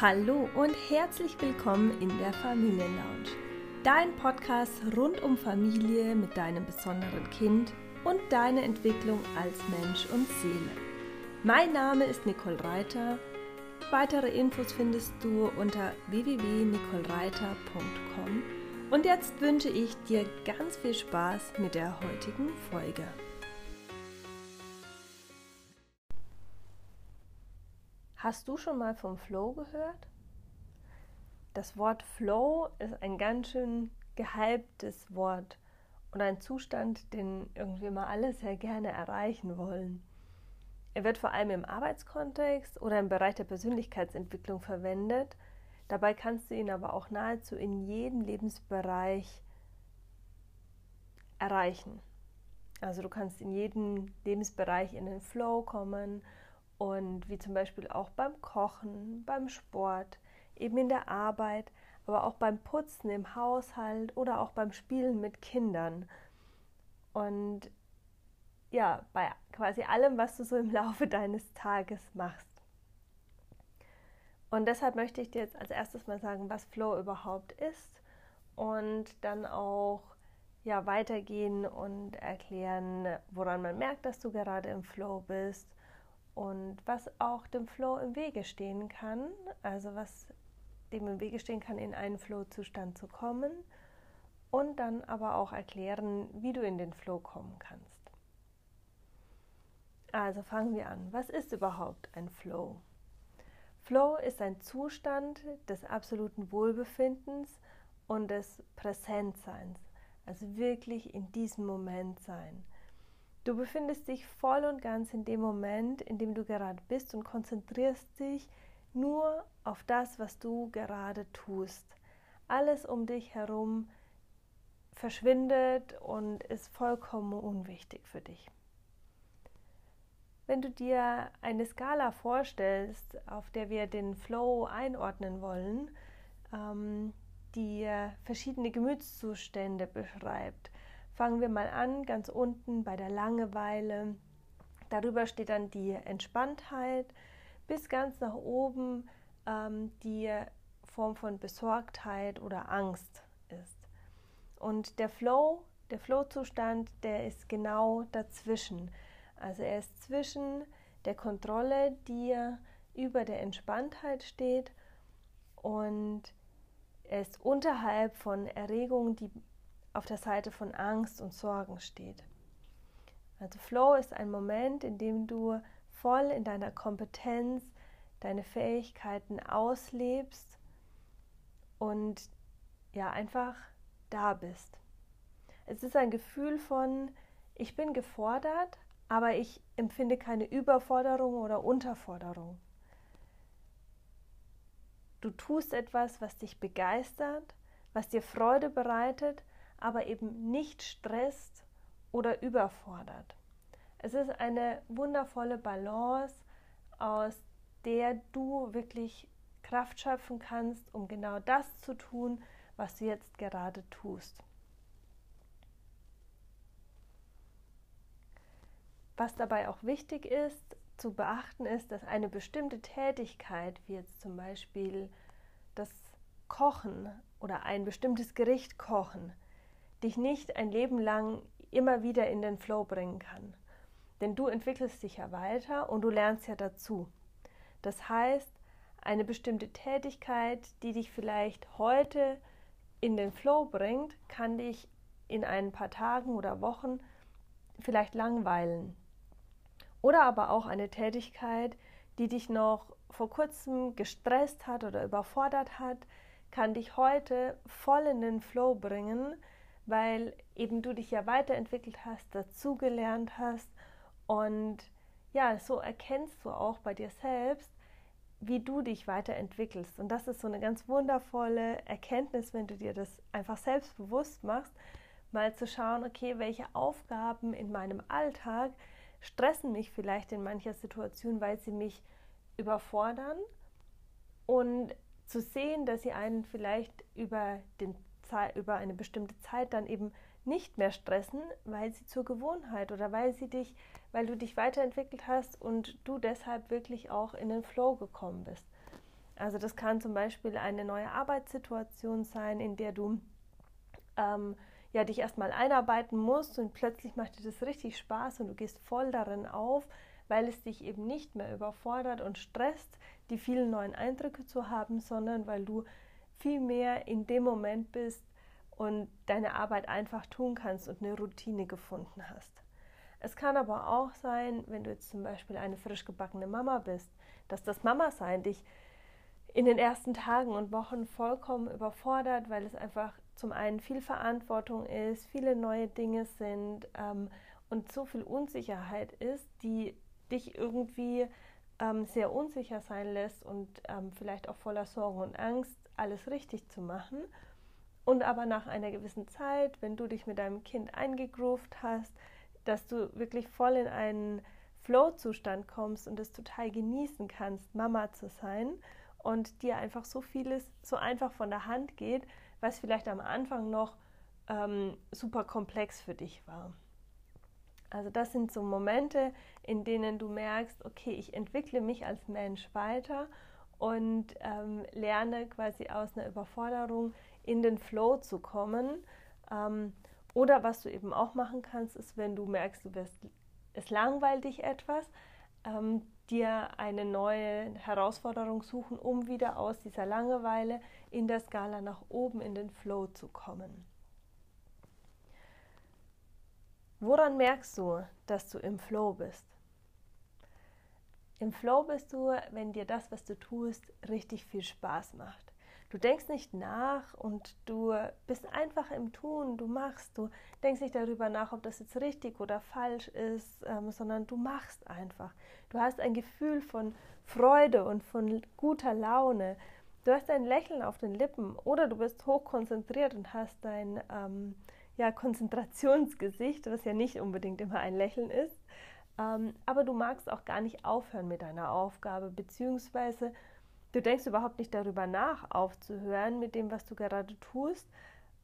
Hallo und herzlich willkommen in der Familienlounge. Dein Podcast rund um Familie mit deinem besonderen Kind und deine Entwicklung als Mensch und Seele. Mein Name ist Nicole Reiter. Weitere Infos findest du unter www.nicolereiter.com. Und jetzt wünsche ich dir ganz viel Spaß mit der heutigen Folge. Hast du schon mal vom Flow gehört? Das Wort Flow ist ein ganz schön gehyptes Wort und ein Zustand, den irgendwie mal alle sehr gerne erreichen wollen. Er wird vor allem im Arbeitskontext oder im Bereich der Persönlichkeitsentwicklung verwendet. Dabei kannst du ihn aber auch nahezu in jedem Lebensbereich erreichen. Also du kannst in jedem Lebensbereich in den Flow kommen und wie zum Beispiel auch beim Kochen, beim Sport, eben in der Arbeit, aber auch beim Putzen im Haushalt oder auch beim Spielen mit Kindern. Und ja, bei quasi allem, was du so im Laufe deines Tages machst. Und deshalb möchte ich dir jetzt als erstes mal sagen, was Flow überhaupt ist und dann auch ja weitergehen und erklären, woran man merkt, dass du gerade im Flow bist und was auch dem Flow im Wege stehen kann, also was dem im Wege stehen kann, in einen Flow-Zustand zu kommen und dann aber auch erklären, wie du in den Flow kommen kannst. Also fangen wir an. Was ist überhaupt ein Flow? Flow ist ein Zustand des absoluten Wohlbefindens und des Präsentseins, also wirklich in diesem Moment sein. Du befindest dich voll und ganz in dem Moment, in dem du gerade bist und konzentrierst dich nur auf das, was du gerade tust. Alles um dich herum verschwindet und ist vollkommen unwichtig für dich. Wenn du dir eine Skala vorstellst, auf der wir den Flow einordnen wollen, ähm, die verschiedene Gemütszustände beschreibt, Fangen wir mal an, ganz unten bei der Langeweile. Darüber steht dann die Entspanntheit, bis ganz nach oben ähm, die Form von Besorgtheit oder Angst ist. Und der Flow, der Flow-Zustand, der ist genau dazwischen. Also er ist zwischen der Kontrolle, die über der Entspanntheit steht und er ist unterhalb von Erregungen, die auf der Seite von Angst und Sorgen steht. Also Flow ist ein Moment, in dem du voll in deiner Kompetenz deine Fähigkeiten auslebst und ja einfach da bist. Es ist ein Gefühl von, ich bin gefordert, aber ich empfinde keine Überforderung oder Unterforderung. Du tust etwas, was dich begeistert, was dir Freude bereitet aber eben nicht stresst oder überfordert. Es ist eine wundervolle Balance, aus der du wirklich Kraft schöpfen kannst, um genau das zu tun, was du jetzt gerade tust. Was dabei auch wichtig ist zu beachten, ist, dass eine bestimmte Tätigkeit, wie jetzt zum Beispiel das Kochen oder ein bestimmtes Gericht kochen, dich nicht ein Leben lang immer wieder in den Flow bringen kann. Denn du entwickelst dich ja weiter und du lernst ja dazu. Das heißt, eine bestimmte Tätigkeit, die dich vielleicht heute in den Flow bringt, kann dich in ein paar Tagen oder Wochen vielleicht langweilen. Oder aber auch eine Tätigkeit, die dich noch vor kurzem gestresst hat oder überfordert hat, kann dich heute voll in den Flow bringen, weil eben du dich ja weiterentwickelt hast, dazugelernt hast und ja, so erkennst du auch bei dir selbst, wie du dich weiterentwickelst. Und das ist so eine ganz wundervolle Erkenntnis, wenn du dir das einfach selbst bewusst machst, mal zu schauen, okay, welche Aufgaben in meinem Alltag stressen mich vielleicht in mancher Situation, weil sie mich überfordern und zu sehen, dass sie einen vielleicht über den Zeit, über eine bestimmte Zeit dann eben nicht mehr stressen, weil sie zur Gewohnheit oder weil sie dich, weil du dich weiterentwickelt hast und du deshalb wirklich auch in den Flow gekommen bist. Also das kann zum Beispiel eine neue Arbeitssituation sein, in der du ähm, ja, dich erstmal einarbeiten musst und plötzlich macht dir das richtig Spaß und du gehst voll darin auf, weil es dich eben nicht mehr überfordert und stresst, die vielen neuen Eindrücke zu haben, sondern weil du viel mehr in dem Moment bist und deine Arbeit einfach tun kannst und eine Routine gefunden hast. Es kann aber auch sein, wenn du jetzt zum Beispiel eine frisch gebackene Mama bist, dass das Mama-Sein dich in den ersten Tagen und Wochen vollkommen überfordert, weil es einfach zum einen viel Verantwortung ist, viele neue Dinge sind ähm, und so viel Unsicherheit ist, die dich irgendwie ähm, sehr unsicher sein lässt und ähm, vielleicht auch voller Sorgen und Angst, alles richtig zu machen. Und aber nach einer gewissen Zeit, wenn du dich mit deinem Kind eingegroovt hast, dass du wirklich voll in einen Flow-Zustand kommst und es total genießen kannst, Mama zu sein und dir einfach so vieles so einfach von der Hand geht, was vielleicht am Anfang noch ähm, super komplex für dich war. Also das sind so Momente, in denen du merkst, okay, ich entwickle mich als Mensch weiter und ähm, lerne quasi aus einer Überforderung in den Flow zu kommen. Ähm, oder was du eben auch machen kannst, ist, wenn du merkst, du wirst, es langweilt dich etwas, ähm, dir eine neue Herausforderung suchen, um wieder aus dieser Langeweile in der Skala nach oben in den Flow zu kommen. Woran merkst du, dass du im Flow bist? Im Flow bist du, wenn dir das, was du tust, richtig viel Spaß macht. Du denkst nicht nach und du bist einfach im Tun, du machst, du denkst nicht darüber nach, ob das jetzt richtig oder falsch ist, ähm, sondern du machst einfach. Du hast ein Gefühl von Freude und von guter Laune. Du hast ein Lächeln auf den Lippen oder du bist hochkonzentriert und hast dein ähm, ja, Konzentrationsgesicht, was ja nicht unbedingt immer ein Lächeln ist. Ähm, aber du magst auch gar nicht aufhören mit deiner Aufgabe, beziehungsweise Du denkst überhaupt nicht darüber nach, aufzuhören mit dem, was du gerade tust,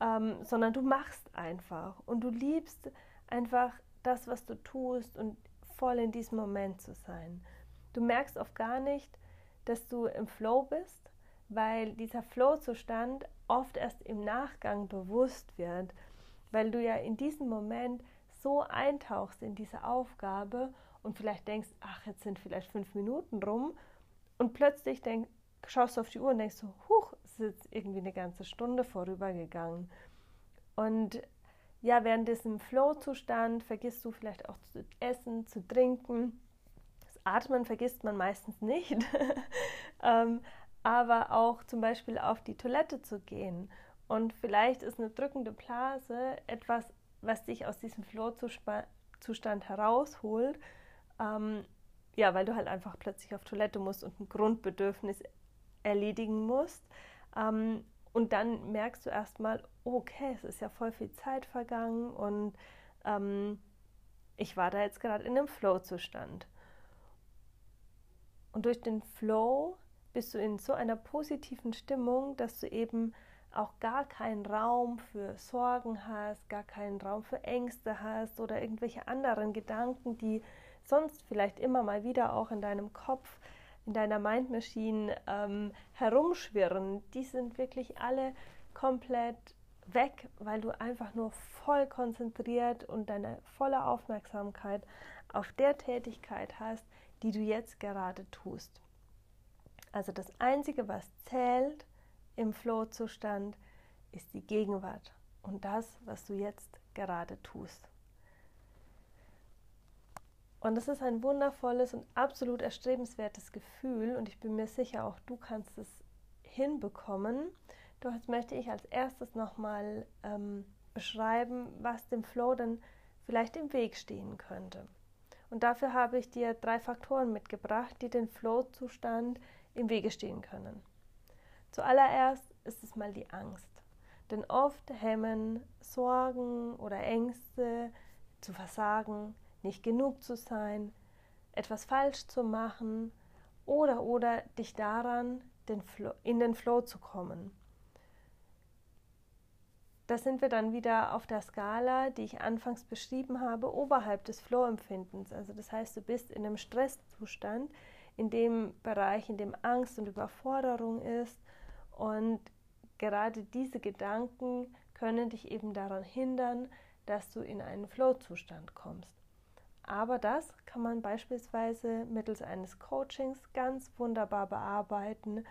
ähm, sondern du machst einfach und du liebst einfach das, was du tust und voll in diesem Moment zu sein. Du merkst oft gar nicht, dass du im Flow bist, weil dieser Flow-Zustand oft erst im Nachgang bewusst wird, weil du ja in diesem Moment so eintauchst in diese Aufgabe und vielleicht denkst, ach, jetzt sind vielleicht fünf Minuten rum und plötzlich denk, schaust du auf die Uhr und denkst so, huch, es ist jetzt irgendwie eine ganze Stunde vorübergegangen. Und ja, während diesem Flow-Zustand vergisst du vielleicht auch zu essen, zu trinken. Das Atmen vergisst man meistens nicht. ähm, aber auch zum Beispiel auf die Toilette zu gehen. Und vielleicht ist eine drückende Blase etwas, was dich aus diesem Flow-Zustand herausholt. Ähm, ja, weil du halt einfach plötzlich auf Toilette musst und ein Grundbedürfnis erledigen musst. Ähm, und dann merkst du erstmal, okay, es ist ja voll viel Zeit vergangen und ähm, ich war da jetzt gerade in einem Flow-Zustand. Und durch den Flow bist du in so einer positiven Stimmung, dass du eben auch gar keinen Raum für Sorgen hast, gar keinen Raum für Ängste hast oder irgendwelche anderen Gedanken, die sonst vielleicht immer mal wieder auch in deinem Kopf, in deiner Mind Machine ähm, herumschwirren, die sind wirklich alle komplett weg, weil du einfach nur voll konzentriert und deine volle Aufmerksamkeit auf der Tätigkeit hast, die du jetzt gerade tust. Also das Einzige, was zählt im Flow-Zustand, ist die Gegenwart und das, was du jetzt gerade tust. Und das ist ein wundervolles und absolut erstrebenswertes Gefühl und ich bin mir sicher, auch du kannst es hinbekommen. Doch jetzt möchte ich als erstes nochmal ähm, beschreiben, was dem Flow dann vielleicht im Weg stehen könnte. Und dafür habe ich dir drei Faktoren mitgebracht, die den Flow-Zustand im Wege stehen können. Zuallererst ist es mal die Angst. Denn oft hemmen Sorgen oder Ängste zu versagen, nicht genug zu sein, etwas falsch zu machen oder oder dich daran, den in den Flow zu kommen. Da sind wir dann wieder auf der Skala, die ich anfangs beschrieben habe, oberhalb des Flow-Empfindens. Also das heißt, du bist in einem Stresszustand, in dem Bereich, in dem Angst und Überforderung ist. Und gerade diese Gedanken können dich eben daran hindern, dass du in einen Flow-Zustand kommst. Aber das kann man beispielsweise mittels eines Coachings ganz wunderbar bearbeiten,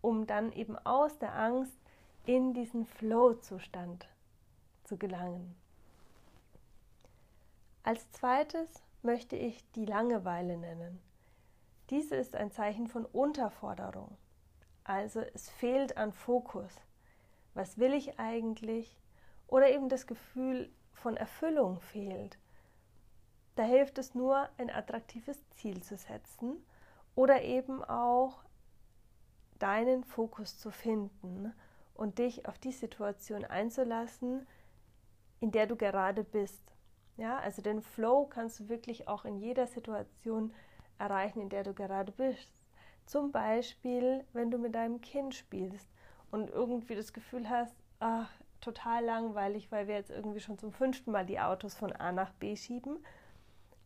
um dann eben aus der Angst in diesen Flow-Zustand zu gelangen. Als zweites möchte ich die Langeweile nennen. Diese ist ein Zeichen von Unterforderung. Also es fehlt an Fokus. Was will ich eigentlich? Oder eben das Gefühl von Erfüllung fehlt. Da hilft es nur, ein attraktives Ziel zu setzen oder eben auch deinen Fokus zu finden und dich auf die Situation einzulassen, in der du gerade bist. Ja, also den Flow kannst du wirklich auch in jeder Situation erreichen, in der du gerade bist. Zum Beispiel, wenn du mit deinem Kind spielst und irgendwie das Gefühl hast, ach, total langweilig, weil wir jetzt irgendwie schon zum fünften Mal die Autos von A nach B schieben.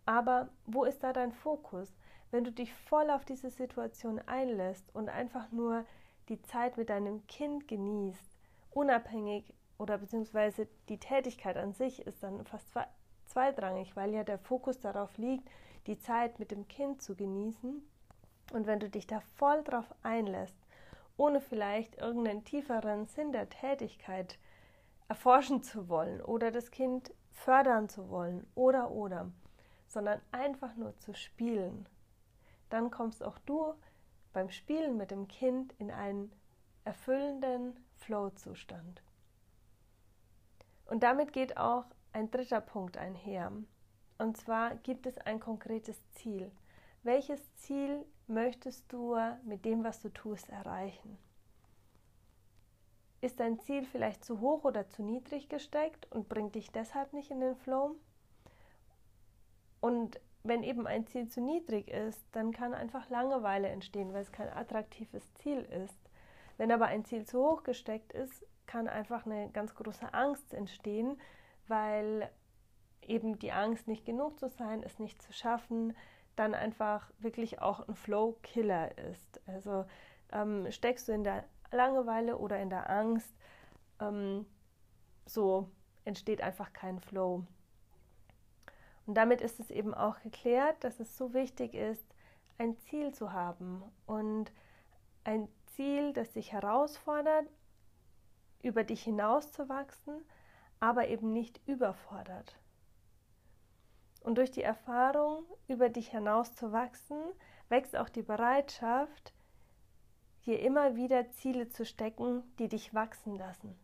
Aber wo ist da dein Fokus? Wenn du dich voll auf diese Situation einlässt und einfach nur die Zeit mit deinem Kind genießt, unabhängig oder beziehungsweise die Tätigkeit an sich ist dann fast zweitrangig, weil ja der Fokus darauf liegt, die Zeit mit dem Kind zu genießen. Und wenn du dich da voll drauf einlässt, ohne vielleicht irgendeinen tieferen Sinn der Tätigkeit erforschen zu wollen oder das Kind fördern zu wollen oder oder, sondern einfach nur zu spielen, dann kommst auch du beim Spielen mit dem Kind in einen erfüllenden Flow-Zustand. Und damit geht auch ein dritter Punkt einher. Und zwar gibt es ein konkretes Ziel. Welches Ziel möchtest du mit dem, was du tust, erreichen? Ist dein Ziel vielleicht zu hoch oder zu niedrig gesteckt und bringt dich deshalb nicht in den Flow? Und wenn eben ein Ziel zu niedrig ist, dann kann einfach Langeweile entstehen, weil es kein attraktives Ziel ist. Wenn aber ein Ziel zu hoch gesteckt ist, kann einfach eine ganz große Angst entstehen, weil eben die Angst, nicht genug zu sein, es nicht zu schaffen, dann einfach wirklich auch ein Flow-Killer ist. Also ähm, steckst du in der Langeweile oder in der Angst, ähm, so entsteht einfach kein Flow. Und damit ist es eben auch geklärt, dass es so wichtig ist, ein Ziel zu haben und ein Ziel, das dich herausfordert, über dich hinauszuwachsen, aber eben nicht überfordert. Und durch die Erfahrung, über dich hinauszuwachsen, wächst auch die Bereitschaft, dir immer wieder Ziele zu stecken, die dich wachsen lassen,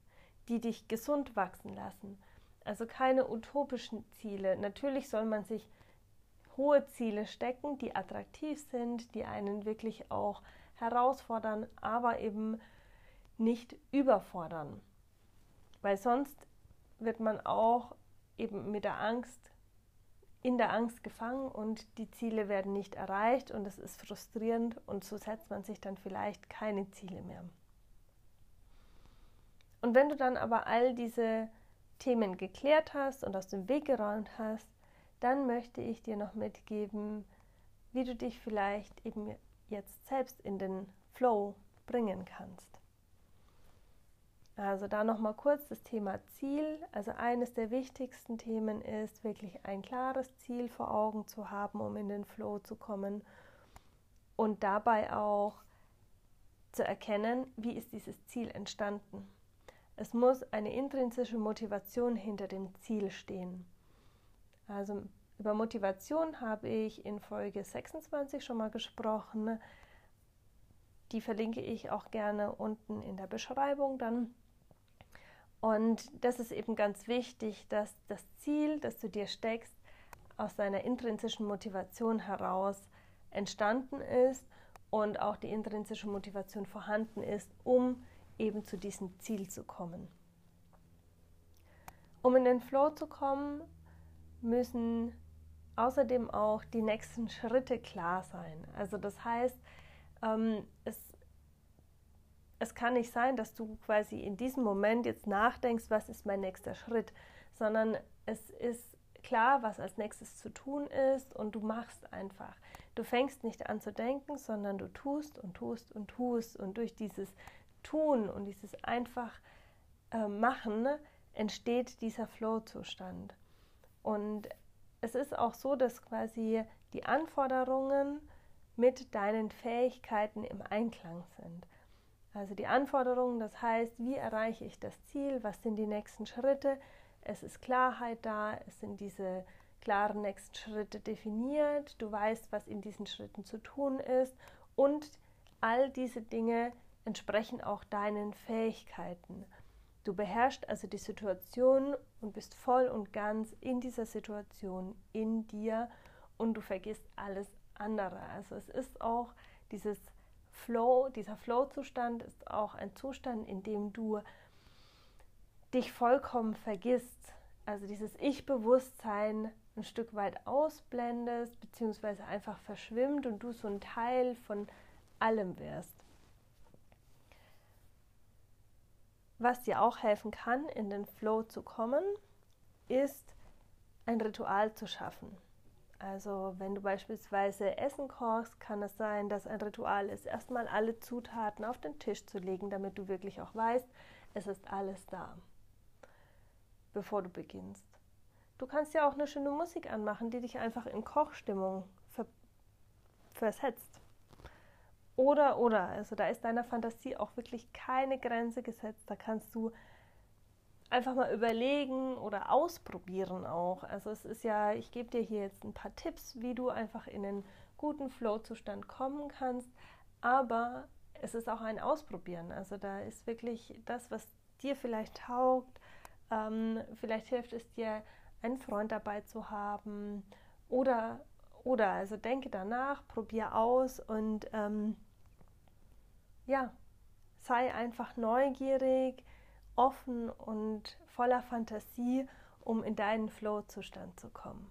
die dich gesund wachsen lassen also keine utopischen Ziele. Natürlich soll man sich hohe Ziele stecken, die attraktiv sind, die einen wirklich auch herausfordern, aber eben nicht überfordern. Weil sonst wird man auch eben mit der Angst, in der Angst gefangen und die Ziele werden nicht erreicht und es ist frustrierend und so setzt man sich dann vielleicht keine Ziele mehr. Und wenn du dann aber all diese Themen geklärt hast und aus dem Weg geräumt hast, dann möchte ich dir noch mitgeben, wie du dich vielleicht eben jetzt selbst in den Flow bringen kannst. Also da noch mal kurz das Thema Ziel. Also eines der wichtigsten Themen ist wirklich ein klares Ziel vor Augen zu haben, um in den Flow zu kommen und dabei auch zu erkennen, wie ist dieses Ziel entstanden. Es muss eine intrinsische Motivation hinter dem Ziel stehen. Also über Motivation habe ich in Folge 26 schon mal gesprochen. Die verlinke ich auch gerne unten in der Beschreibung dann. Und das ist eben ganz wichtig, dass das Ziel, das du dir steckst, aus deiner intrinsischen Motivation heraus entstanden ist und auch die intrinsische Motivation vorhanden ist, um eben zu diesem Ziel zu kommen. Um in den Flow zu kommen, müssen außerdem auch die nächsten Schritte klar sein. Also das heißt, ähm, es, es kann nicht sein, dass du quasi in diesem Moment jetzt nachdenkst, was ist mein nächster Schritt, sondern es ist klar, was als nächstes zu tun ist und du machst einfach. Du fängst nicht an zu denken, sondern du tust und tust und tust. Und durch dieses Tun und dieses einfach äh, Machen entsteht dieser Flow-Zustand. Und es ist auch so, dass quasi die Anforderungen mit deinen Fähigkeiten im Einklang sind. Also die Anforderungen, das heißt, wie erreiche ich das Ziel, was sind die nächsten Schritte, es ist Klarheit da, es sind diese klaren nächsten Schritte definiert, du weißt, was in diesen Schritten zu tun ist und all diese Dinge entsprechen auch deinen Fähigkeiten. Du beherrschst also die Situation und bist voll und ganz in dieser Situation in dir und du vergisst alles andere. Also es ist auch dieses Flow, dieser Flow-Zustand ist auch ein Zustand, in dem du dich vollkommen vergisst. Also dieses Ich-Bewusstsein ein Stück weit ausblendest, beziehungsweise einfach verschwimmt und du so ein Teil von allem wirst. Was dir auch helfen kann, in den Flow zu kommen, ist ein Ritual zu schaffen. Also wenn du beispielsweise Essen kochst, kann es sein, dass ein Ritual ist, erstmal alle Zutaten auf den Tisch zu legen, damit du wirklich auch weißt, es ist alles da, bevor du beginnst. Du kannst ja auch eine schöne Musik anmachen, die dich einfach in Kochstimmung ver versetzt. Oder, oder, also da ist deiner Fantasie auch wirklich keine Grenze gesetzt. Da kannst du einfach mal überlegen oder ausprobieren auch. Also es ist ja, ich gebe dir hier jetzt ein paar Tipps, wie du einfach in einen guten Flow-Zustand kommen kannst, aber es ist auch ein Ausprobieren. Also da ist wirklich das, was dir vielleicht taugt. Ähm, vielleicht hilft es dir, einen Freund dabei zu haben oder oder also denke danach, probier aus und ähm, ja, sei einfach neugierig, offen und voller Fantasie, um in deinen Flow-Zustand zu kommen.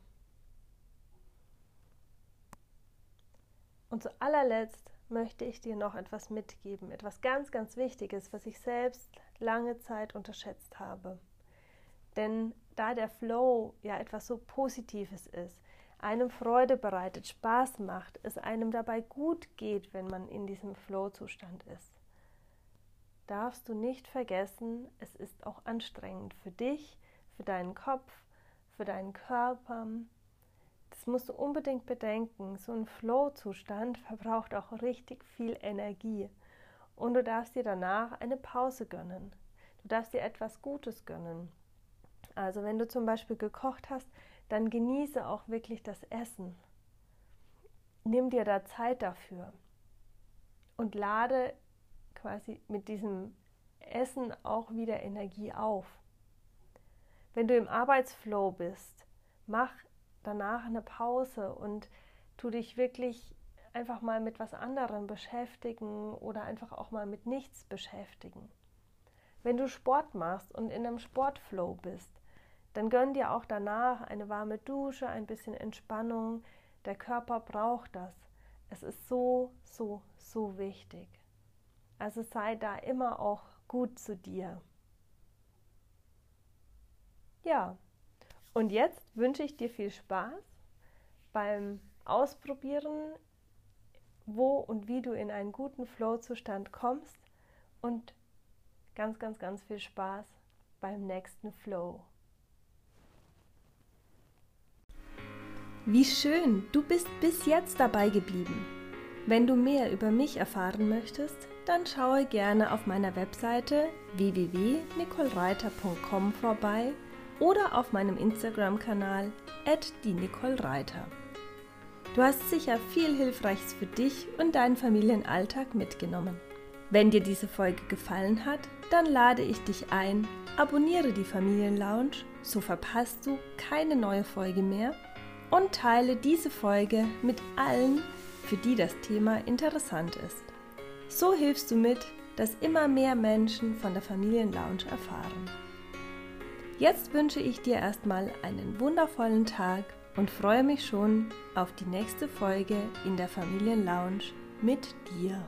Und zu allerletzt möchte ich dir noch etwas mitgeben, etwas ganz, ganz Wichtiges, was ich selbst lange Zeit unterschätzt habe. Denn da der Flow ja etwas so Positives ist, einem Freude bereitet, Spaß macht, es einem dabei gut geht, wenn man in diesem Flow-Zustand ist, darfst du nicht vergessen, es ist auch anstrengend für dich, für deinen Kopf, für deinen Körper. Das musst du unbedingt bedenken. So ein Flow-Zustand verbraucht auch richtig viel Energie. Und du darfst dir danach eine Pause gönnen. Du darfst dir etwas Gutes gönnen. Also wenn du zum Beispiel gekocht hast, dann genieße auch wirklich das Essen. Nimm dir da Zeit dafür und lade quasi mit diesem Essen auch wieder Energie auf. Wenn du im Arbeitsflow bist, mach danach eine Pause und tu dich wirklich einfach mal mit was anderem beschäftigen oder einfach auch mal mit nichts beschäftigen. Wenn du Sport machst und in einem Sportflow bist, dann gönn dir auch danach eine warme Dusche, ein bisschen Entspannung. Der Körper braucht das. Es ist so, so, so wichtig. Also sei da immer auch gut zu dir. Ja, und jetzt wünsche ich dir viel Spaß beim Ausprobieren, wo und wie du in einen guten Flow-Zustand kommst und ganz, ganz, ganz viel Spaß beim nächsten Flow. Wie schön, du bist bis jetzt dabei geblieben. Wenn du mehr über mich erfahren möchtest, dann schaue gerne auf meiner Webseite www.nicolereiter.com vorbei oder auf meinem Instagram-Kanal @die_nicole_reiter. Du hast sicher viel Hilfreiches für dich und deinen Familienalltag mitgenommen. Wenn dir diese Folge gefallen hat, dann lade ich dich ein, abonniere die Familienlounge, so verpasst du keine neue Folge mehr und teile diese Folge mit allen, für die das Thema interessant ist. So hilfst du mit, dass immer mehr Menschen von der Familienlounge erfahren. Jetzt wünsche ich dir erstmal einen wundervollen Tag und freue mich schon auf die nächste Folge in der Familienlounge mit dir.